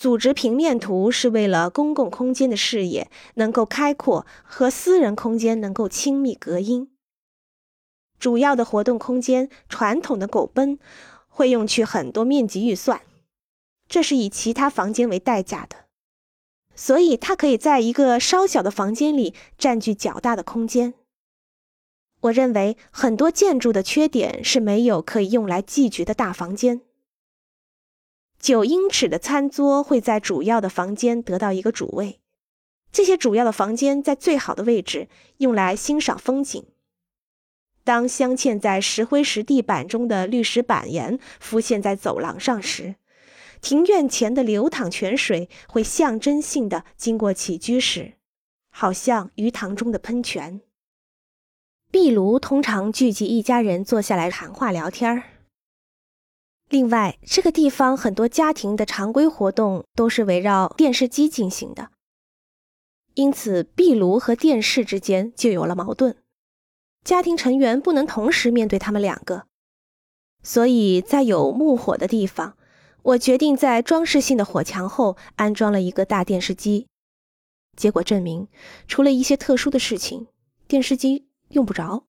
组织平面图是为了公共空间的视野能够开阔和私人空间能够亲密隔音。主要的活动空间，传统的狗奔会用去很多面积预算，这是以其他房间为代价的，所以它可以在一个稍小的房间里占据较大的空间。我认为很多建筑的缺点是没有可以用来寄居的大房间。九英尺的餐桌会在主要的房间得到一个主位，这些主要的房间在最好的位置，用来欣赏风景。当镶嵌在石灰石地板中的绿石板岩浮现在走廊上时，庭院前的流淌泉水会象征性的经过起居室，好像鱼塘中的喷泉。壁炉通常聚集一家人坐下来谈话聊天儿。另外，这个地方很多家庭的常规活动都是围绕电视机进行的，因此壁炉和电视之间就有了矛盾。家庭成员不能同时面对他们两个，所以在有木火的地方，我决定在装饰性的火墙后安装了一个大电视机。结果证明，除了一些特殊的事情，电视机用不着。